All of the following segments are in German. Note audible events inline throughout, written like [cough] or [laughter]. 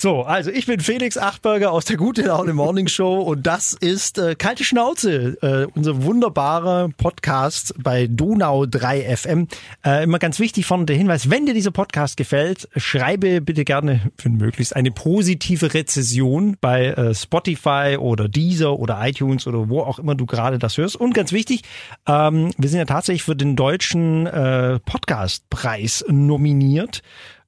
So, also ich bin Felix Achberger aus der Gute Laune Morning Show und das ist äh, Kalte Schnauze, äh, unser wunderbarer Podcast bei Donau 3 FM. Äh, immer ganz wichtig vorne der Hinweis, wenn dir dieser Podcast gefällt, schreibe bitte gerne, wenn möglichst, eine positive Rezession bei äh, Spotify oder Deezer oder iTunes oder wo auch immer du gerade das hörst. Und ganz wichtig, ähm, wir sind ja tatsächlich für den deutschen äh, Podcastpreis nominiert.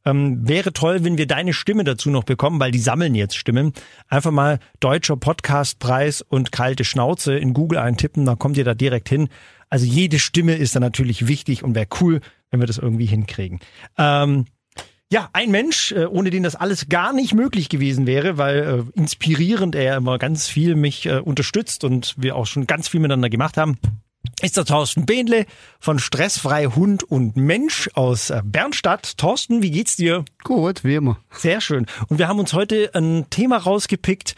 Ähm, wäre toll, wenn wir deine Stimme dazu noch bekommen, weil die sammeln jetzt Stimmen. Einfach mal Deutscher Podcastpreis und kalte Schnauze in Google eintippen, dann kommt ihr da direkt hin. Also jede Stimme ist da natürlich wichtig und wäre cool, wenn wir das irgendwie hinkriegen. Ähm, ja, ein Mensch, äh, ohne den das alles gar nicht möglich gewesen wäre, weil äh, inspirierend er immer ganz viel mich äh, unterstützt und wir auch schon ganz viel miteinander gemacht haben ist der Thorsten Behnle von Stressfrei Hund und Mensch aus äh, Bernstadt. Thorsten, wie geht's dir? Gut, wie immer. Sehr schön. Und wir haben uns heute ein Thema rausgepickt.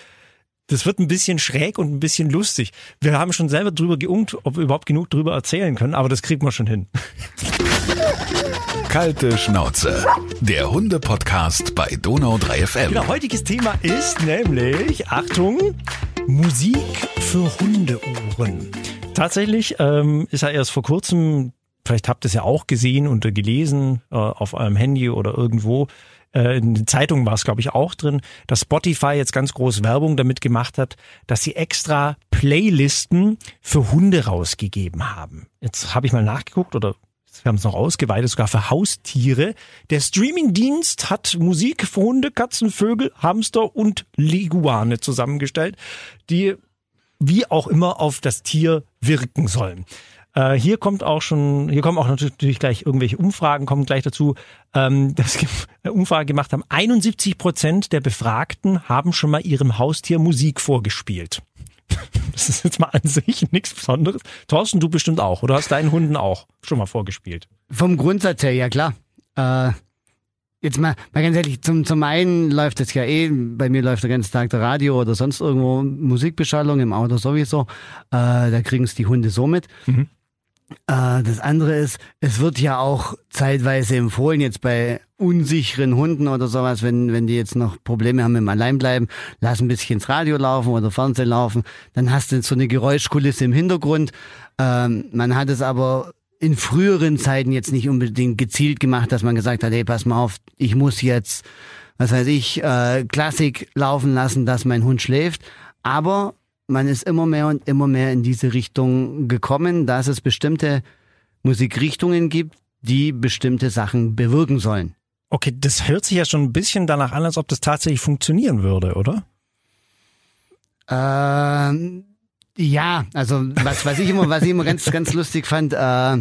Das wird ein bisschen schräg und ein bisschen lustig. Wir haben schon selber drüber geungt, ob wir überhaupt genug drüber erzählen können, aber das kriegen wir schon hin. Kalte Schnauze. Der Hunde-Podcast bei Donau 3 FM. Genau, heutiges Thema ist nämlich, Achtung, Musik für Hundeohren. Tatsächlich ähm, ist er erst vor kurzem, vielleicht habt ihr es ja auch gesehen und gelesen äh, auf eurem Handy oder irgendwo, äh, in den Zeitungen war es, glaube ich, auch drin, dass Spotify jetzt ganz groß Werbung damit gemacht hat, dass sie extra Playlisten für Hunde rausgegeben haben. Jetzt habe ich mal nachgeguckt oder wir haben es noch ausgeweitet, sogar für Haustiere. Der Streamingdienst hat Musik für Hunde, Katzen, Vögel, Hamster und Leguane zusammengestellt, die wie auch immer auf das Tier wirken sollen. Äh, hier kommt auch schon, hier kommen auch natürlich gleich irgendwelche Umfragen, kommen gleich dazu, ähm, dass eine Umfrage gemacht haben. 71 Prozent der Befragten haben schon mal ihrem Haustier Musik vorgespielt. [laughs] Das ist jetzt mal an sich nichts Besonderes. Thorsten, du bestimmt auch, oder hast deinen Hunden auch schon mal vorgespielt? Vom Grundsatz her, ja klar. Äh, Jetzt mal, mal ganz ehrlich, zum, zum einen läuft es ja eh, bei mir läuft der ganze Tag der Radio oder sonst irgendwo Musikbeschallung, im Auto sowieso. Äh, da kriegen es die Hunde so mit. Mhm. Äh, das andere ist, es wird ja auch zeitweise empfohlen, jetzt bei unsicheren Hunden oder sowas, wenn, wenn die jetzt noch Probleme haben mit dem Alleinbleiben, lass ein bisschen ins Radio laufen oder Fernsehen laufen, dann hast du so eine Geräuschkulisse im Hintergrund. Ähm, man hat es aber in früheren Zeiten jetzt nicht unbedingt gezielt gemacht, dass man gesagt hat, hey, pass mal auf, ich muss jetzt, was weiß ich, äh, Klassik laufen lassen, dass mein Hund schläft. Aber man ist immer mehr und immer mehr in diese Richtung gekommen, dass es bestimmte Musikrichtungen gibt, die bestimmte Sachen bewirken sollen. Okay, das hört sich ja schon ein bisschen danach an, als ob das tatsächlich funktionieren würde, oder? Ähm, ja, also was, was ich immer, was ich immer ganz, ganz lustig fand, äh,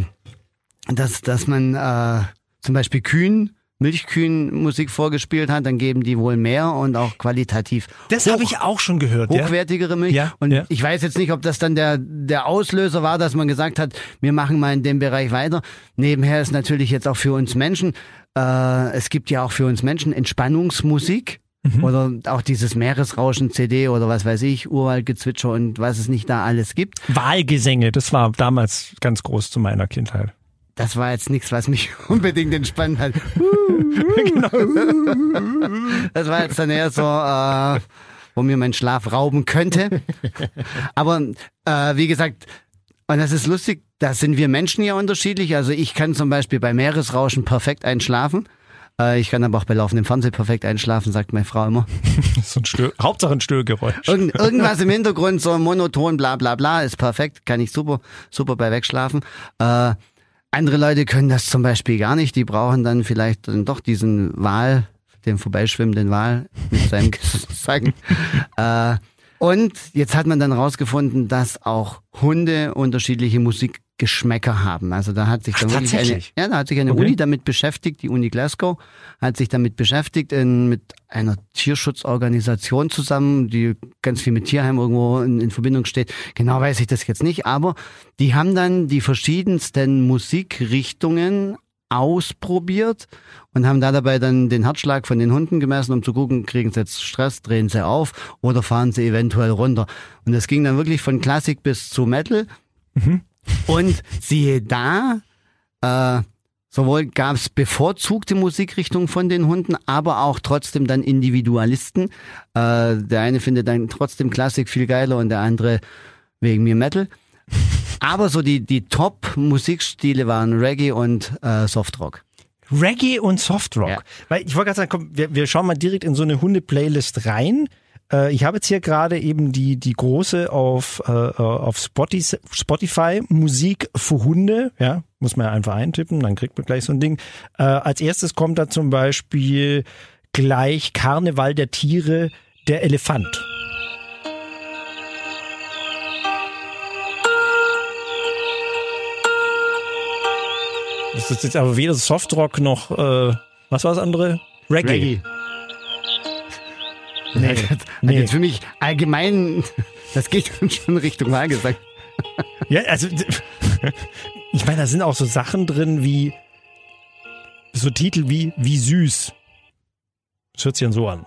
dass, dass man äh, zum Beispiel Kühen, Milchkühen Musik vorgespielt hat, dann geben die wohl mehr und auch qualitativ. Das habe ich auch schon gehört. Hochwertigere Milch. Ja, und ja. ich weiß jetzt nicht, ob das dann der, der Auslöser war, dass man gesagt hat, wir machen mal in dem Bereich weiter. Nebenher ist natürlich jetzt auch für uns Menschen, äh, es gibt ja auch für uns Menschen Entspannungsmusik. Mhm. Oder auch dieses Meeresrauschen-CD oder was weiß ich, Urwaldgezwitscher und was es nicht da alles gibt. Wahlgesänge, das war damals ganz groß zu meiner Kindheit. Das war jetzt nichts, was mich [laughs] unbedingt entspannt hat. [laughs] Das war jetzt dann eher so, äh, wo mir mein Schlaf rauben könnte. Aber äh, wie gesagt, und das ist lustig, da sind wir Menschen ja unterschiedlich. Also ich kann zum Beispiel bei Meeresrauschen perfekt einschlafen. Äh, ich kann aber auch bei laufendem Fernsehen perfekt einschlafen, sagt meine Frau immer. [laughs] so ein Stör Hauptsache ein Störgeräusch. Irgend irgendwas im Hintergrund, so monoton, bla bla bla, ist perfekt, kann ich super, super bei wegschlafen. Äh, andere Leute können das zum Beispiel gar nicht, die brauchen dann vielleicht dann doch diesen Wal, den vorbeischwimmenden Wal mit seinem [laughs] Sagen. äh, und jetzt hat man dann rausgefunden, dass auch Hunde unterschiedliche Musik Geschmäcker haben. Also da hat sich dann Ach, wirklich eine, ja, da hat sich eine okay. Uni damit beschäftigt, die Uni Glasgow, hat sich damit beschäftigt in, mit einer Tierschutzorganisation zusammen, die ganz viel mit Tierheim irgendwo in, in Verbindung steht. Genau weiß ich das jetzt nicht, aber die haben dann die verschiedensten Musikrichtungen ausprobiert und haben da dabei dann den Herzschlag von den Hunden gemessen, um zu gucken, kriegen sie jetzt Stress, drehen sie auf oder fahren sie eventuell runter. Und das ging dann wirklich von Klassik bis zu Metal. Mhm. Und siehe da, äh, Sowohl gab es bevorzugte Musikrichtungen von den Hunden, aber auch trotzdem dann Individualisten. Äh, der eine findet dann trotzdem Klassik viel geiler und der andere wegen mir Metal. Aber so die, die Top-Musikstile waren Reggae und äh, Softrock. Reggae und Softrock. Ja. Weil ich wollte gerade sagen, komm, wir, wir schauen mal direkt in so eine Hunde-Playlist rein. Äh, ich habe jetzt hier gerade eben die, die große auf, äh, auf Spotify, Spotify Musik für Hunde. Ja, muss man ja einfach eintippen, dann kriegt man gleich so ein Ding. Äh, als erstes kommt da zum Beispiel gleich Karneval der Tiere, der Elefant. Das ist jetzt aber weder Softrock noch, äh, was war das andere? Reggae. Reggae. Nee, [laughs] Nee. jetzt für mich allgemein, [laughs] das geht [laughs] schon Richtung Wahlgesang. Ja, also ich meine, da sind auch so Sachen drin wie so Titel wie wie süß. Das hört sich dann so an.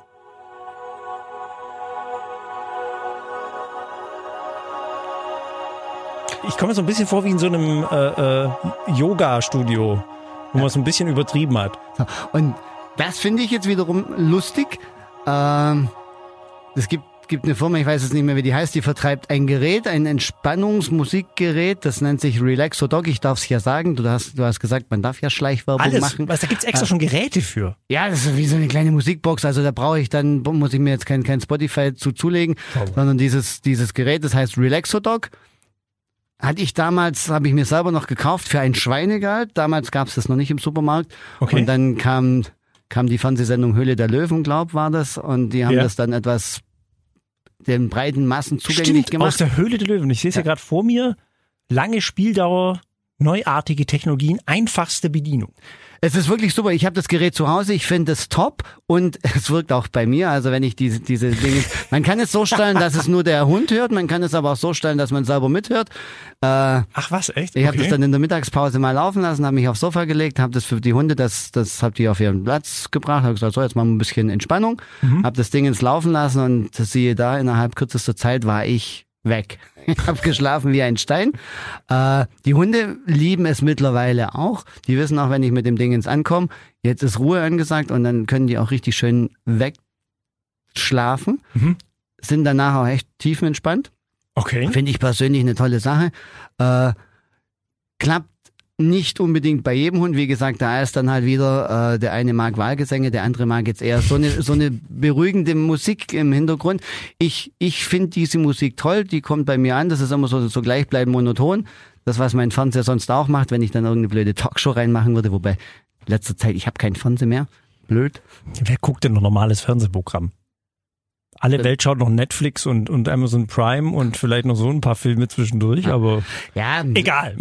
Ich komme so ein bisschen vor wie in so einem äh, äh, Yoga-Studio, wo man es ein bisschen übertrieben hat. Und das finde ich jetzt wiederum lustig. Ähm, es gibt, gibt eine Firma, ich weiß jetzt nicht mehr, wie die heißt, die vertreibt ein Gerät, ein Entspannungsmusikgerät, das nennt sich Relaxo Dog. Ich darf es ja sagen, du hast, du hast gesagt, man darf ja Schleichwerbung Alles, machen. was, da gibt's extra schon Geräte für. Ja, das ist wie so eine kleine Musikbox. Also da brauche ich dann, muss ich mir jetzt kein, kein Spotify zu zulegen, Sauber. sondern dieses, dieses Gerät, das heißt Relaxo Dog. Hatte ich damals, habe ich mir selber noch gekauft für ein Schweinegeld. Damals gab es das noch nicht im Supermarkt. Okay. Und dann kam, kam die Fernsehsendung Höhle der Löwen, glaub war das. Und die haben Ja. das dann etwas den breiten Massen zugänglich Stimmt, aus gemacht. der Höhle der Löwen. Ich sehe es ja, gerade vor mir. Lange Spieldauer, neuartige Technologien, einfachste Bedienung. Es ist wirklich super. Ich habe das Gerät zu Hause. Ich finde es top und [laughs] es wirkt auch bei mir. Also wenn ich diese diese Dinge, man kann es so stellen, dass es nur der Hund hört. Man kann es aber auch so stellen, dass man selber mithört. Äh, Ach was, echt? ich habe das dann in der Mittagspause mal laufen lassen, habe mich aufs Sofa gelegt, habe das für die Hunde, das das habt ihr auf ihren Platz gebracht, habe gesagt, so jetzt machen wir ein bisschen Entspannung, Mhm. habe das Ding ins Laufen lassen und siehe da, innerhalb kürzester Zeit war ich weg. Ich habe geschlafen wie ein Stein. Äh, die Hunde lieben es mittlerweile auch. Die wissen auch, wenn ich mit dem Ding ins ankomme, jetzt ist Ruhe angesagt und dann können die auch richtig schön wegschlafen. Mhm. Sind danach auch echt tiefenentspannt. Okay. Finde ich persönlich eine tolle Sache. Äh, klappt nicht unbedingt bei jedem Hund. Wie gesagt, da ist dann halt wieder, äh, der eine mag Wahlgesänge, der andere mag jetzt eher so eine, so eine beruhigende Musik im Hintergrund. Ich, ich finde diese Musik toll, die kommt bei mir an, das ist immer so, so gleichbleibend monoton. Das, was mein Fernseher sonst auch macht, wenn ich dann irgendeine blöde Talkshow reinmachen würde, wobei letzter Zeit, ich habe keinen Fernseher mehr. Blöd. Wer guckt denn noch normales Fernsehprogramm? Alle Welt schaut noch Netflix und, und Amazon Prime und vielleicht noch so ein paar Filme zwischendurch, aber Ja, egal.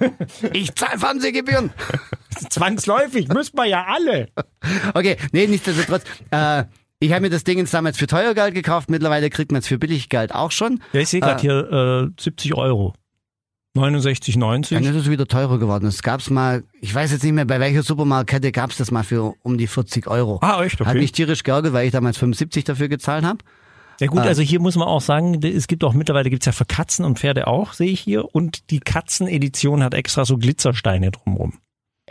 [laughs] ich zahle Fernsehgebühren. [laughs] Zwangsläufig, müssen wir ja alle. Okay, nee, nichtsdestotrotz. Äh, ich habe mir das Ding jetzt damals für teuer Geld gekauft. Mittlerweile kriegt man es für billig Geld auch schon. Ja, ich sehe gerade Äh. hier äh, 70 Euro. 69,90. Dann ist es wieder teurer geworden. Es gab's mal, ich weiß jetzt nicht mehr, bei welcher Supermarktkette gab's das mal für um die 40 Euro. Ah, echt? Hat Okay. mich tierisch geärgert, weil ich damals 75 dafür gezahlt habe. Ja gut, Ah. also hier muss man auch sagen, es gibt auch mittlerweile gibt's ja für Katzen und Pferde auch, sehe ich hier. Und die Katzenedition hat extra so Glitzersteine drumrum.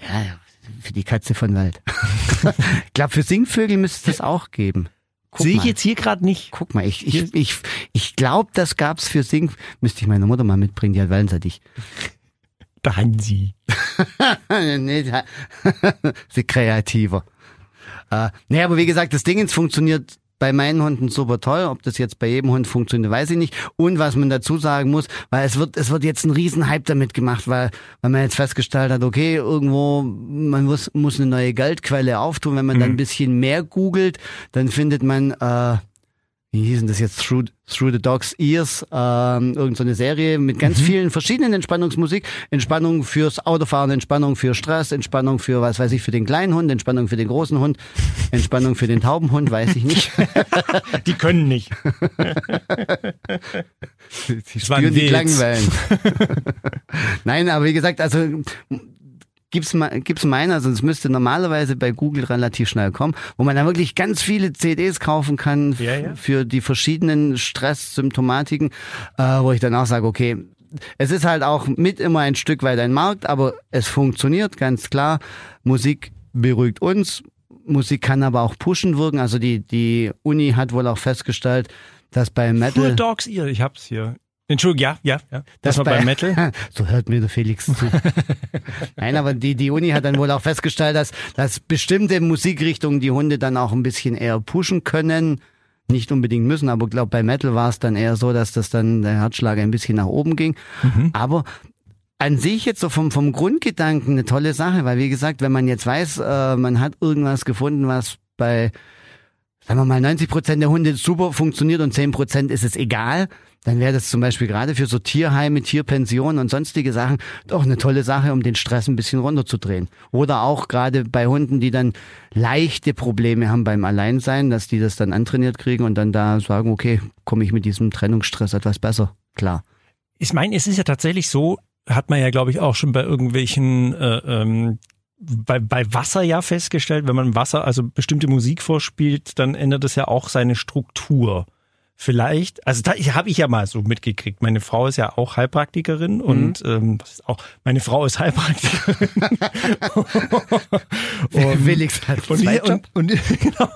Ja, für die Katze von Wald. [laughs] ich glaube, für Singvögel müsste es das auch geben. Sehe ich jetzt hier gerade nicht. Guck mal, ich, ich, ich, ich glaube, das gab's für Sing. Müsste ich meine Mutter mal mitbringen, die hat Wellensittich. Da Hansi. [laughs] nee, [laughs] sie kreativer. Äh, nee, aber wie gesagt, das Dingens funktioniert bei meinen Hunden super toll. Ob das jetzt bei jedem Hund funktioniert, weiß ich nicht. Und was man dazu sagen muss, weil es wird, es wird jetzt ein Riesenhype damit gemacht, weil, weil man jetzt festgestellt hat, okay, irgendwo, man muss, muss eine neue Geldquelle auftun. Wenn man dann ein bisschen mehr googelt, dann findet man, äh, wie hieß denn das jetzt? Through, Through the Dog's Ears, ähm, irgend so eine Serie mit ganz vielen verschiedenen Entspannungsmusik. Entspannung fürs Autofahren, Entspannung für Stress, Entspannung für, was weiß ich, für den kleinen Hund, Entspannung für den großen Hund, Entspannung für den Taubenhund, weiß ich nicht. [laughs] Die können nicht. [laughs] Sie ein spüren die. Klangwellen. [laughs] Nein, aber wie gesagt, also gibt's mal, gibt's meiner, es müsste normalerweise bei Google relativ schnell kommen, wo man dann wirklich ganz viele CDs kaufen kann Ja, ja. für die verschiedenen Stresssymptomatiken, äh, wo ich dann auch sage, okay, es ist halt auch mit immer ein Stück weit ein Markt, aber es funktioniert ganz klar. Musik beruhigt uns. Musik kann aber auch pushen wirken. Also die, die Uni hat wohl auch festgestellt, dass bei Metal. Full Dogs Ear, ich hab's hier. Entschuldigung, ja, ja, ja. Das, Das war bei- beim Metal. [laughs] So hört mir der Felix zu. Nein, aber die, die Uni hat dann wohl auch festgestellt, dass, dass bestimmte Musikrichtungen die Hunde dann auch ein bisschen eher pushen können. Nicht unbedingt müssen, aber glaube bei Metal war es dann eher so, dass das dann der Herzschlag ein bisschen nach oben ging. Aber an sich jetzt so vom, vom Grundgedanken eine tolle Sache, weil wie gesagt, wenn man jetzt weiß, äh, man hat irgendwas gefunden, was bei, sagen wir mal, 90 Prozent der Hunde super funktioniert und 10 Prozent ist es egal, dann wäre das zum Beispiel gerade für so Tierheime, Tierpensionen und sonstige Sachen doch eine tolle Sache, um den Stress ein bisschen runterzudrehen. Oder auch gerade bei Hunden, die dann leichte Probleme haben beim Alleinsein, dass die das dann antrainiert kriegen und dann da sagen, okay, komme ich mit diesem Trennungsstress etwas besser. Klar. Ich meine, es ist ja tatsächlich so, hat man ja, glaube ich, auch schon bei irgendwelchen äh, ähm, bei, bei Wasser ja festgestellt, wenn man Wasser also bestimmte Musik vorspielt, dann ändert es ja auch seine Struktur. Vielleicht, also da habe ich ja mal so mitgekriegt. Meine Frau ist ja auch Heilpraktikerin und ähm, was ist auch, meine Frau ist Heilpraktikerin. [laughs] und, Felix hat und, zwei und, und [laughs] genau,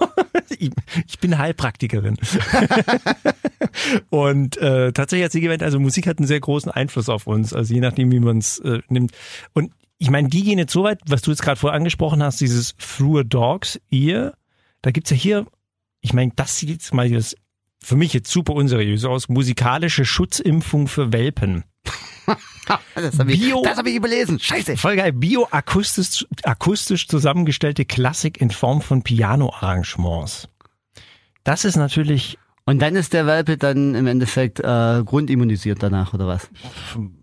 ich, ich bin Heilpraktikerin. [laughs] und äh, tatsächlich hat sie gemeint, also Musik hat einen sehr großen Einfluss auf uns, also je nachdem, wie man es äh, nimmt. Und ich meine, die gehen jetzt so weit, was du jetzt gerade vorher angesprochen hast, dieses Through a Dog's Ear, da gibt's ja hier, ich meine, das sieht jetzt mal das für mich jetzt super unseriös aus, musikalische Schutzimpfung für Welpen. [laughs] Das habe ich, Bio- das hab ich überlesen. Scheiße. Voll geil, bioakustisch akustisch zusammengestellte Klassik in Form von Piano-Arrangements. Das ist natürlich Und dann ist der Welpe dann im Endeffekt äh, grundimmunisiert danach, oder was?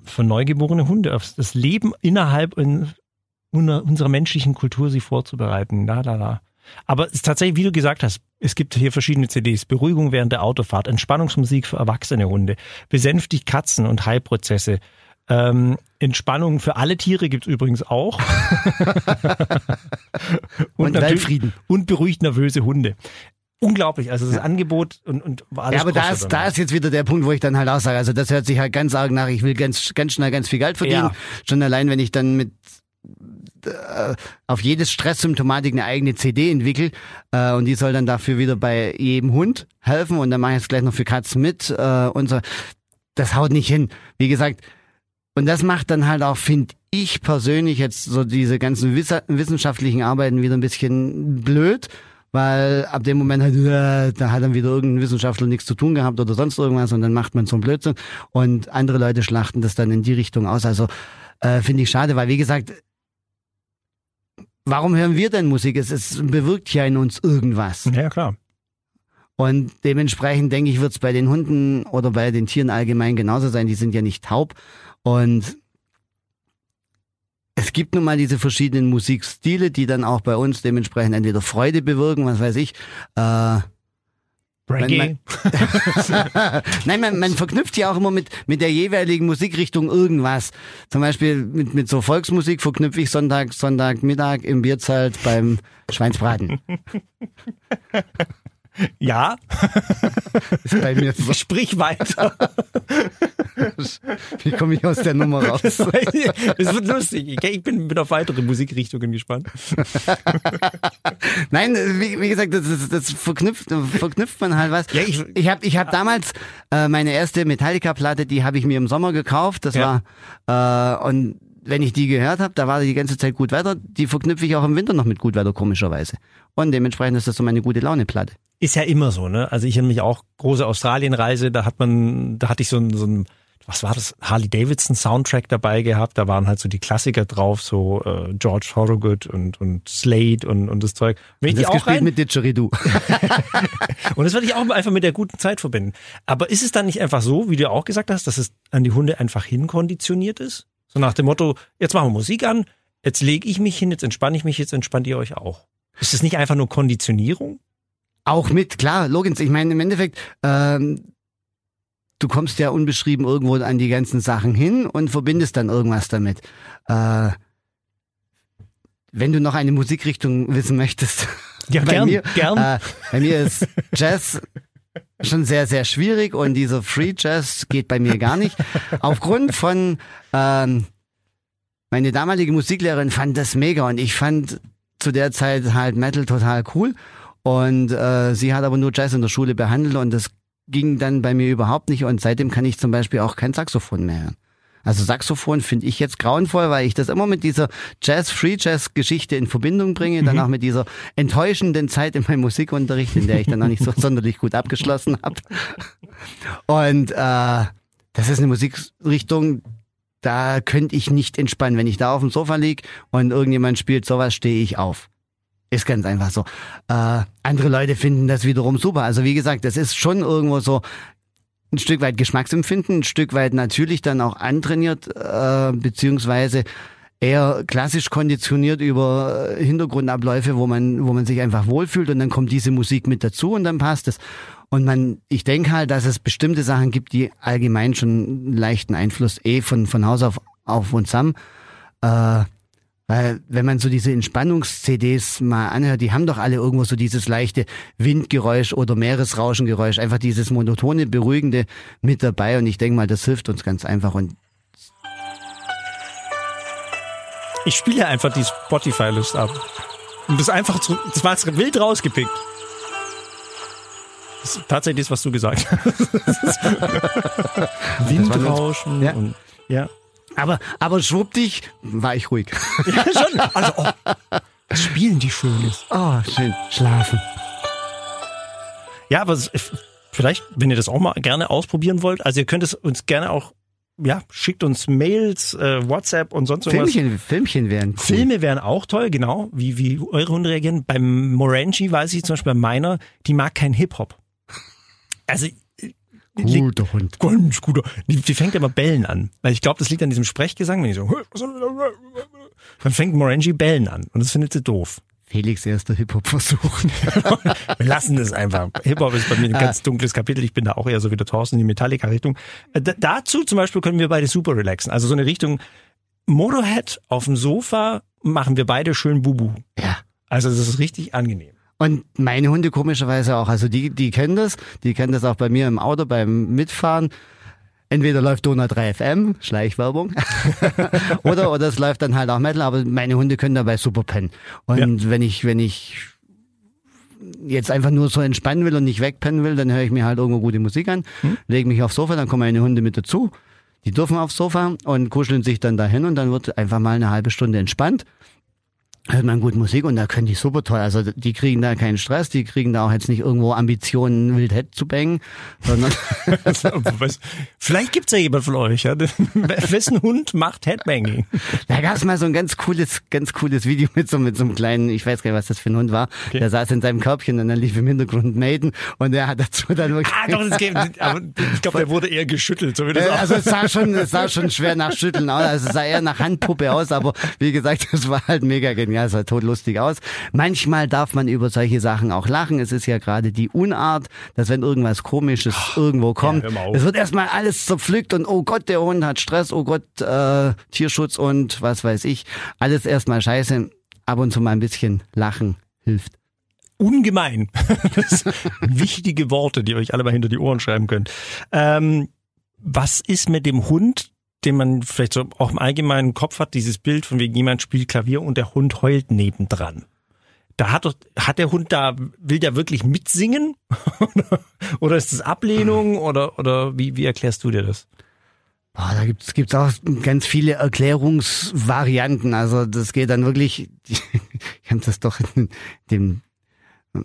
für neugeborene Hunde das Leben innerhalb in, unser- unserer menschlichen Kultur sie vorzubereiten. La, la, la. Aber es ist tatsächlich, wie du gesagt hast, es gibt hier verschiedene CDs. Beruhigung während der Autofahrt, Entspannungsmusik für erwachsene Hunde, besänftigt Katzen und Heilprozesse. Ähm, Entspannung für alle Tiere gibt's übrigens auch. [laughs] Und natürlich- Weltfrieden. Und beruhigt nervöse Hunde. Unglaublich, also das Angebot und, und alles Ja, aber da ist, da ist jetzt wieder der Punkt, wo ich dann halt auch sage, also das hört sich halt ganz arg nach, ich will ganz, ganz schnell ganz viel Geld verdienen. Ja. Schon allein, wenn ich dann mit äh, auf jedes Stresssymptomatik eine eigene CD entwickle äh, und die soll dann dafür wieder bei jedem Hund helfen und dann mache ich es gleich noch für Katzen mit äh, und so. Das haut nicht hin. Wie gesagt, und das macht dann halt auch, finde ich persönlich jetzt so diese ganzen wissenschaftlichen Arbeiten wieder ein bisschen blöd, weil ab dem Moment halt, äh, da hat dann wieder irgendein Wissenschaftler nichts zu tun gehabt oder sonst irgendwas und dann macht man so einen Blödsinn und andere Leute schlachten das dann in die Richtung aus. Also äh, finde ich schade, weil wie gesagt, warum hören wir denn Musik? Es, es bewirkt ja in uns irgendwas. Ja, klar. Und dementsprechend denke ich, wird es bei den Hunden oder bei den Tieren allgemein genauso sein. Die sind ja nicht taub. Und es gibt nun mal diese verschiedenen Musikstile, die dann auch bei uns dementsprechend entweder Freude bewirken, was weiß ich. Äh, Reggae. [laughs] Nein, man, man verknüpft ja auch immer mit, mit der jeweiligen Musikrichtung irgendwas. Zum Beispiel mit, mit so Volksmusik verknüpfe ich Sonntag, Sonntagmittag im Bierzelt beim Schweinsbraten. ja, [laughs] Ist bei mir [laughs] so. sprich weiter. Wie komme ich aus der Nummer raus? [laughs] Es wird lustig. Ich- bin, bin auf weitere Musikrichtungen gespannt. Nein, wie, wie gesagt, das, das, das verknüpft, verknüpft man halt was. Ja, ich- ich habe ich hab damals äh, meine erste Metallica-Platte, die habe ich mir im Sommer gekauft. Das Ja. war äh, und wenn ich die gehört habe, da war die ganze Zeit gut Wetter. Die verknüpfe ich auch im Winter noch mit gut Wetter, komischerweise. Und dementsprechend ist das so meine gute Laune-Platte. Ist ja immer so, ne? Also ich erinnere mich auch, große Australienreise, da hat man, da hatte ich so ein, so ein was war das, Harley Davidson Soundtrack dabei gehabt, da waren halt so die Klassiker drauf, so äh, George Thorogood und, und Slade und, und das Zeug. Wenn ich Das auch gespielt rein, mit Didgeridoo. [laughs] und das würde ich auch einfach mit der guten Zeit verbinden. Aber ist es dann nicht einfach so, wie du auch gesagt hast, dass es an die Hunde einfach hinkonditioniert ist? So nach dem Motto, jetzt machen wir Musik an, jetzt lege ich mich hin, jetzt entspanne ich mich, jetzt entspannt ihr euch auch. Ist es nicht einfach nur Konditionierung? Auch mit, klar, Logins. Ich meine, im Endeffekt, ähm, du kommst ja unbeschrieben irgendwo an die ganzen Sachen hin und verbindest dann irgendwas damit. Äh, wenn du noch eine Musikrichtung wissen möchtest. Ja, [laughs] bei gern, mir, gern. Äh, bei mir ist Jazz schon sehr, sehr schwierig und dieser Free Jazz geht bei mir gar nicht. Aufgrund von, ähm, meine damalige Musiklehrerin fand das mega und ich fand zu der Zeit halt Metal total cool und äh, sie hat aber nur Jazz in der Schule behandelt und das ging dann bei mir überhaupt nicht und seitdem kann ich zum Beispiel auch kein Saxophon mehr hören. Also Saxophon finde ich jetzt grauenvoll, weil ich das immer mit dieser Jazz, Free Jazz Geschichte in Verbindung bringe, mhm. dann auch mit dieser enttäuschenden Zeit in meinem Musikunterricht, in der ich dann auch nicht so [laughs] sonderlich gut abgeschlossen habe. Und äh, das ist eine Musikrichtung, da könnte ich nicht entspannen. Wenn ich da auf dem Sofa lieg und irgendjemand spielt sowas, stehe ich auf. Ist ganz einfach so. Äh, andere Leute finden das wiederum super. Also wie gesagt, das ist schon irgendwo so ein Stück weit Geschmacksempfinden, ein Stück weit natürlich dann auch antrainiert, äh, beziehungsweise eher klassisch konditioniert über Hintergrundabläufe, wo man, wo man sich einfach wohlfühlt und dann kommt diese Musik mit dazu und dann passt es. Und man, ich denke halt, dass es bestimmte Sachen gibt, die allgemein schon einen leichten Einfluss eh von, von Haus auf, auf uns haben. Äh, weil wenn man so diese Entspannungs-CDs mal anhört, die haben doch alle irgendwo so dieses leichte Windgeräusch oder Meeresrauschengeräusch, einfach dieses monotone, beruhigende mit dabei. Und ich denke mal, das hilft uns ganz einfach. Und ich spiele einfach die Spotify-List ab. Und das einfach zu, das war jetzt wild rausgepickt. Das ist tatsächlich das, was du gesagt hast. [laughs] Windrauschen ja. und ja. Aber, aber schwuppdig war ich ruhig. [laughs] Ja, schon. Also, oh, was spielen die Schönes? Oh, schön. Schlafen. Ja, aber vielleicht, wenn ihr das auch mal gerne ausprobieren wollt, also ihr könnt es uns gerne auch, ja, schickt uns Mails, äh, WhatsApp und sonst irgendwas. Filmchen, Filmchen wären cool. Filme wären auch toll, genau, wie, wie eure Hunde reagieren. Beim Morangi weiß ich zum Beispiel bei meiner, die mag kein Hip-Hop. Also Guter Hund. Ganz guter. Die, die fängt immer Bellen an. Weil ich glaube, das liegt an diesem Sprechgesang, wenn ich so, dann fängt Morangi Bellen an. Und das findet sie doof. Felix erster Hip-Hop-Versuch. [laughs] Wir lassen es einfach. Hip-Hop ist bei mir ein ganz dunkles Kapitel. Ich bin da auch eher so wie der Thorsten in die Metallica-Richtung. Äh, dazu zum Beispiel können wir beide super relaxen. Also so eine Richtung Motorhead auf dem Sofa machen wir beide schön Bubu. Ja. Also das ist richtig angenehm. Und meine Hunde komischerweise auch. Also die, die kennen das. Die kennen das auch bei mir im Auto beim Mitfahren. Entweder läuft Donau 3 FM, Schleichwerbung, [laughs] oder, oder es läuft dann halt auch Metal, aber meine Hunde können dabei super pennen. Und ja. wenn ich, wenn ich jetzt einfach nur so entspannen will und nicht wegpennen will, dann höre ich mir halt irgendwo gute Musik an, hm? lege mich aufs Sofa, dann kommen meine Hunde mit dazu. Die dürfen aufs Sofa und kuscheln sich dann dahin und dann wird einfach mal eine halbe Stunde entspannt hört man gut Musik und da können die super toll. Also die kriegen da keinen Stress, die kriegen da auch jetzt nicht irgendwo Ambitionen, Wildhead zu bangen, sondern [laughs] Vielleicht gibt's ja jemand von euch, ja? [laughs] Wessen Hund macht Headbanging? Da gab's mal so ein ganz cooles, ganz cooles Video mit so, mit so einem kleinen, ich weiß gar nicht, was das für ein Hund war. Okay. Der saß in seinem Körbchen und dann lief im Hintergrund Maiden und der hat dazu dann wirklich. Ah, doch, das geht, aber ich glaube, der wurde eher geschüttelt, so wie das äh, Also es sah schon, es sah schon schwer nach Schütteln aus. Also es sah eher nach Handpuppe aus, aber wie gesagt, das war halt mega genial ja, sah todlustig aus. Manchmal darf man über solche Sachen auch lachen. Es ist ja gerade die Unart, dass wenn irgendwas Komisches oh, irgendwo kommt, ja, es wird erstmal alles zerpflückt und oh Gott, der Hund hat Stress, oh Gott, äh, Tierschutz und was weiß ich. Alles erstmal scheiße. Ab und zu mal ein bisschen lachen hilft ungemein. [laughs] Das wichtige Worte, die euch alle mal hinter die Ohren schreiben könnt. Ähm, was ist mit dem Hund, den man vielleicht so auch im allgemeinen Kopf hat, dieses Bild von wegen jemand spielt Klavier und der Hund heult nebendran. Da hat doch, hat der Hund da, will der wirklich mitsingen? [laughs] oder ist das Ablehnung? Oder, oder wie, wie erklärst du dir das? Boah, da gibt's gibt's auch ganz viele Erklärungsvarianten. Also das geht dann wirklich, [laughs] ich habe das doch in dem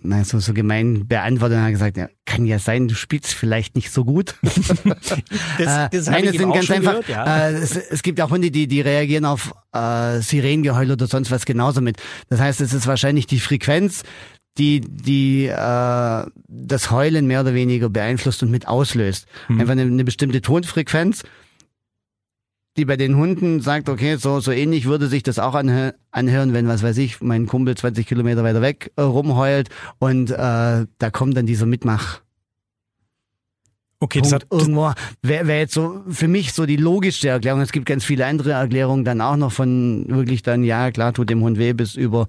na, so, so gemein beantwortet und hat gesagt, ja, kann ja sein, du spielst vielleicht nicht so gut. das, [laughs] das äh, Nein, das sind ganz einfach, gehört, ja. äh, es, es, gibt auch Hunde, die, die reagieren auf äh, Sirenengeheul oder sonst was genauso mit. Das heißt, es ist wahrscheinlich die Frequenz, die, die äh, das Heulen mehr oder weniger beeinflusst und mit auslöst. Hm. Einfach eine, eine bestimmte Tonfrequenz die bei den Hunden sagt, okay, so, so ähnlich würde sich das auch anhö anhören, wenn, was weiß ich, mein Kumpel 20 Kilometer weiter weg äh, rumheult und äh, da kommt dann dieser Mitmach. Okay, das hat irgendwo wäre wär jetzt so für mich so die logischste Erklärung. Es gibt ganz viele andere Erklärungen dann auch noch von wirklich dann ja klar tut dem Hund weh bis über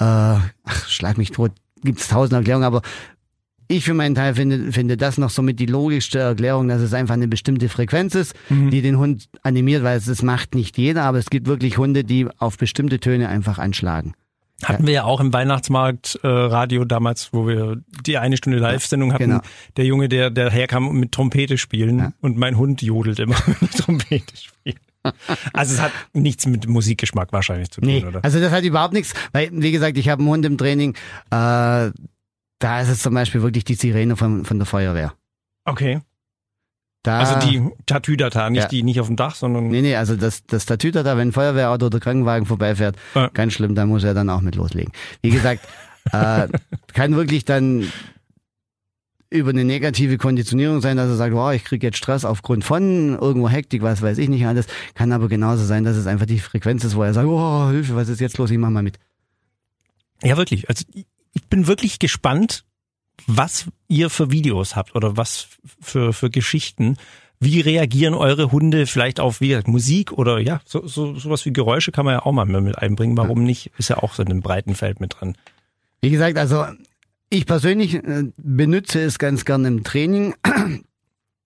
äh, ach schlag mich tot gibt's tausend Erklärungen, aber ich für meinen Teil finde, finde das noch somit die logischste Erklärung, dass es einfach eine bestimmte Frequenz ist, die den Hund animiert, weil es das macht nicht jeder, aber es gibt wirklich Hunde, die auf bestimmte Töne einfach anschlagen. Hatten wir ja auch im Weihnachtsmarkt äh, Radio damals, wo wir die eine Stunde Live-Sendung hatten. genau. Der Junge, der, der herkam und mit Trompete spielen Ja. und mein Hund jodelt immer, [laughs] wenn ich Trompete spiele. Also es hat nichts mit Musikgeschmack wahrscheinlich zu tun, Nee, oder? also das hat überhaupt nichts, weil, wie gesagt, ich habe einen Hund im Training, äh, da ist es zum Beispiel wirklich die Sirene von, von der Feuerwehr. Okay. Da, Also die Tatüdata, nicht Ja. die nicht auf dem Dach, sondern Nee, nee, also das, das Tatüter da, wenn ein Feuerwehrauto oder Krankenwagen vorbeifährt, Ja. ganz schlimm, da muss er dann auch mit loslegen. Wie gesagt, [laughs] äh, kann wirklich dann über eine negative Konditionierung sein, dass er sagt, wow, ich kriege jetzt Stress aufgrund von irgendwo Hektik, was weiß ich nicht alles. Kann aber genauso sein, dass es einfach die Frequenz ist, wo er sagt, oh, Hilfe, was ist jetzt los? Ich mach mal mit. Ja, wirklich. Also ich bin wirklich gespannt, was ihr für Videos habt oder was für, für Geschichten. Wie reagieren eure Hunde vielleicht auf wie gesagt, Musik oder ja, so, so, sowas wie Geräusche kann man ja auch mal mit einbringen. Warum nicht? Ist ja auch so in einem breiten Feld mit dran. Wie gesagt, also ich persönlich äh, benutze es ganz gern im Training, [clears throat]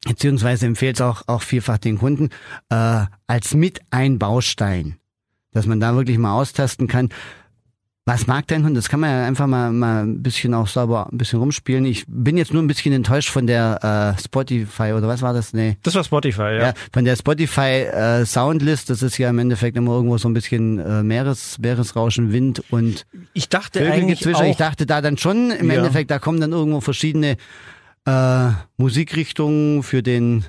beziehungsweise empfehle es auch, auch vielfach den Kunden äh, als mit ein Baustein, dass man da wirklich mal austesten kann. Was mag dein Hund? Das kann man ja einfach mal, mal ein bisschen auch sauber ein bisschen rumspielen. Ich bin jetzt nur ein bisschen enttäuscht von der äh, Spotify oder was war das? Nee. Das war Spotify, ja. Ja, von der Spotify äh, Soundlist, das ist ja im Endeffekt immer irgendwo so ein bisschen äh, Meeres, Meeresrauschen, Wind und Ich dachte eigentlich Vögelgezwitscher. auch, Ich dachte da dann schon, im Ja. Endeffekt, da kommen dann irgendwo verschiedene äh, Musikrichtungen für den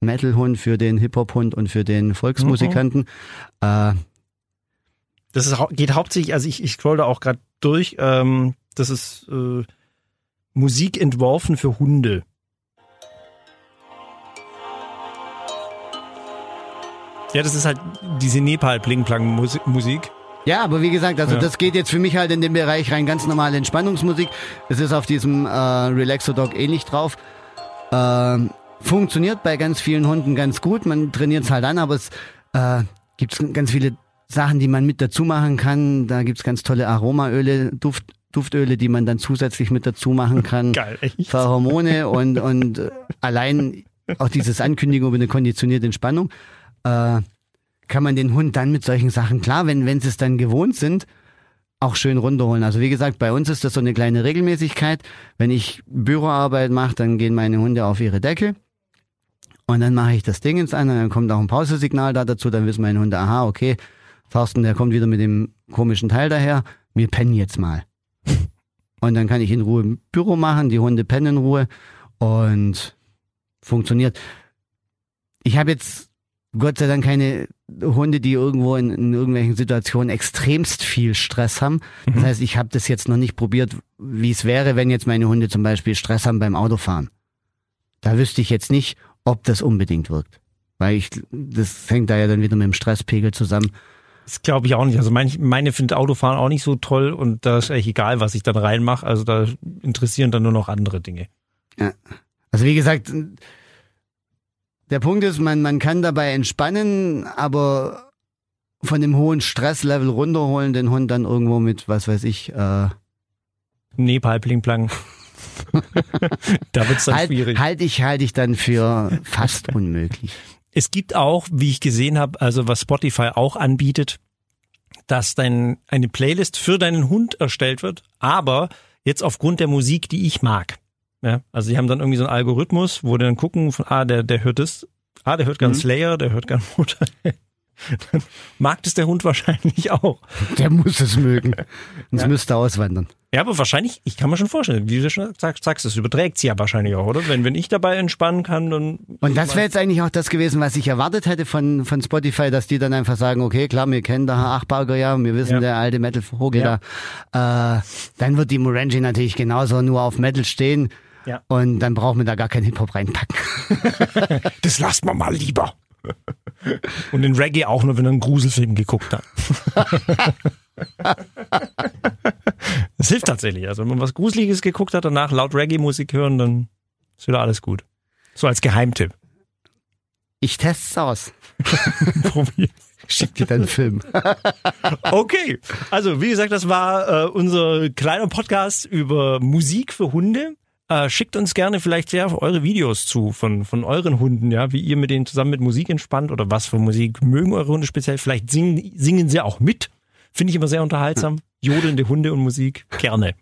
Metal-Hund, für den Hip-Hop-Hund und für den Volksmusikanten. Äh, das ist, geht hauptsächlich, also ich, ich scroll da auch gerade durch, ähm, das ist äh, Musik entworfen für Hunde. Ja, das ist halt diese Nepal-Pling-Plang-Musik. ja, aber wie gesagt, also Ja. das geht jetzt für mich halt in den Bereich rein ganz normale Entspannungsmusik. Es ist auf diesem äh, Relaxo-Dog ähnlich drauf. Ähm, funktioniert bei ganz vielen Hunden ganz gut. Man trainiert es halt an, aber es äh, gibt ganz viele Sachen, die man mit dazu machen kann. Da gibt's ganz tolle Aromaöle, Duft, Duftöle, die man dann zusätzlich mit dazu machen kann. [laughs] Geil, echt. Für Hormone und, und allein auch dieses Ankündigung über eine konditionierte Entspannung, äh, kann man den Hund dann mit solchen Sachen, klar, wenn, wenn sie es dann gewohnt sind, auch schön runterholen. Also wie gesagt, bei uns ist das so eine kleine Regelmäßigkeit. Wenn ich Büroarbeit mache, dann gehen meine Hunde auf ihre Decke. Und dann mache ich das Ding ins an und dann kommt auch ein Pausesignal da dazu. Dann wissen meine Hunde, aha, okay, Thorsten, der kommt wieder mit dem komischen Teil daher. Wir pennen jetzt mal. Und dann kann ich in Ruhe im Büro machen, die Hunde pennen in Ruhe und funktioniert. Ich habe jetzt Gott sei Dank keine Hunde, die irgendwo in, in irgendwelchen Situationen extremst viel Stress haben. Das heißt, ich habe das jetzt noch nicht probiert, wie es wäre, wenn jetzt meine Hunde zum Beispiel Stress haben beim Autofahren. Da wüsste ich jetzt nicht, ob das unbedingt wirkt. Weil ich, das hängt da ja dann wieder mit dem Stresspegel zusammen. Das glaube ich auch nicht. Also meine, meine findet Autofahren auch nicht so toll und da ist eigentlich egal, was ich dann reinmache. Also da interessieren dann nur noch andere Dinge. Also wie gesagt, der Punkt ist, man, man kann dabei entspannen, aber von dem hohen Stresslevel runterholen, den Hund dann irgendwo mit, was weiß ich, äh, Nepal, Pling Plang. [laughs] da wird's dann halt, schwierig. halte ich, halte ich dann für fast unmöglich. Es gibt auch, wie ich gesehen habe, also was Spotify auch anbietet, dass dein, eine Playlist für deinen Hund erstellt wird, aber jetzt aufgrund der Musik, die ich mag. Ja, also die haben dann irgendwie so einen Algorithmus, wo die dann gucken, von, ah, der, der hört das, ah, der hört gern Mhm. Slayer, der hört gern [laughs] Motorhead. Dann [laughs] mag das der Hund wahrscheinlich auch. Der muss es mögen. Sonst Ja. müsste er auswandern. Ja, aber wahrscheinlich, ich kann mir schon vorstellen, wie du schon sagst, sagst das überträgt sie ja wahrscheinlich auch, oder? Wenn, wenn ich dabei entspannen kann, dann. Und das wäre jetzt eigentlich auch das gewesen, was ich erwartet hätte von, von Spotify, dass die dann einfach sagen, okay, klar, wir kennen da Achbarger ja, wir wissen, Ja. der alte Metal-Vogel Ja. da. Äh, dann wird die Morangi natürlich genauso nur auf Metal stehen. Ja. Und dann brauchen wir da gar keinen Hip-Hop reinpacken. [laughs] Das lasst man mal lieber. [laughs] Und den Reggae auch nur, wenn er einen Gruselfilm geguckt hat. [laughs] Das hilft tatsächlich. Also wenn man was Gruseliges geguckt hat, danach laut Reggae-Musik hören, dann ist wieder alles gut. So als Geheimtipp. Ich test's aus. [laughs] Probier. Schick dir dann einen Film. [laughs] Okay, also wie gesagt, das war äh, unser kleiner Podcast über Musik für Hunde. Äh, schickt uns gerne vielleicht ja eure Videos zu von, von euren Hunden, ja, wie ihr mit denen zusammen mit Musik entspannt oder was für Musik mögen eure Hunde speziell. Vielleicht singen, singen sie auch mit. Finde ich immer sehr unterhaltsam. Jodelnde Hunde und Musik. Gerne.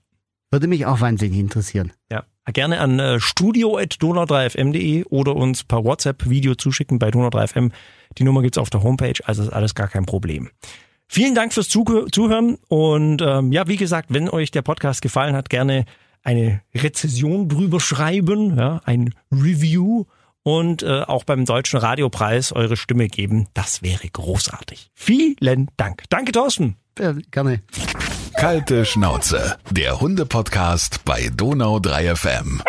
Würde mich auch wahnsinnig interessieren. Ja. Gerne an äh, studio.donau3fm.de oder uns per WhatsApp Video zuschicken bei Donau3fm. Die Nummer gibt's auf der Homepage, also ist alles gar kein Problem. Vielen Dank fürs Zuh Zuhören und ähm, ja, wie gesagt, wenn euch der Podcast gefallen hat, gerne eine Rezession drüber schreiben, ja, ein Review und äh, auch beim Deutschen Radiopreis eure Stimme geben. Das wäre großartig. Vielen Dank. Danke, Thorsten. Ja, gerne. Kalte Schnauze, der Hunde-Podcast bei Donau 3 FM.